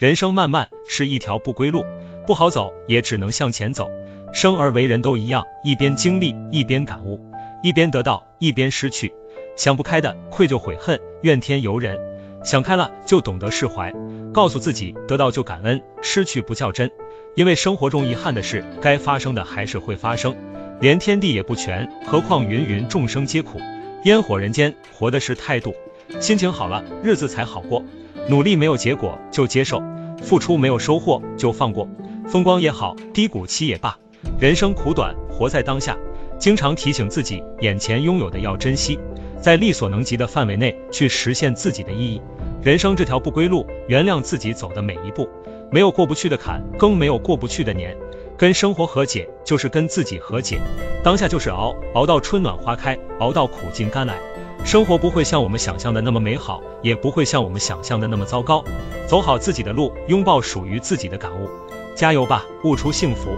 人生漫漫是一条不归路，不好走也只能向前走。生而为人都一样，一边经历一边感悟，一边得到一边失去。想不开的愧疚悔恨怨天尤人，想开了就懂得释怀，告诉自己得到就感恩，失去不较真。因为生活中遗憾的事，该发生的还是会发生，连天地也不全，何况芸芸众生皆苦。烟火人间，活的是态度。心情好了，日子才好过。努力没有结果就接受，付出没有收获就放过。风光也好，低谷期也罢，人生苦短，活在当下。经常提醒自己，眼前拥有的要珍惜，在力所能及的范围内去实现自己的意义。人生这条不归路，原谅自己走的每一步。没有过不去的坎，更没有过不去的年。跟生活和解，就是跟自己和解。当下就是熬，熬到春暖花开，熬到苦尽甘来。生活不会像我们想象的那么美好，也不会像我们想象的那么糟糕。走好自己的路，拥抱属于自己的感悟。加油吧，悟出幸福。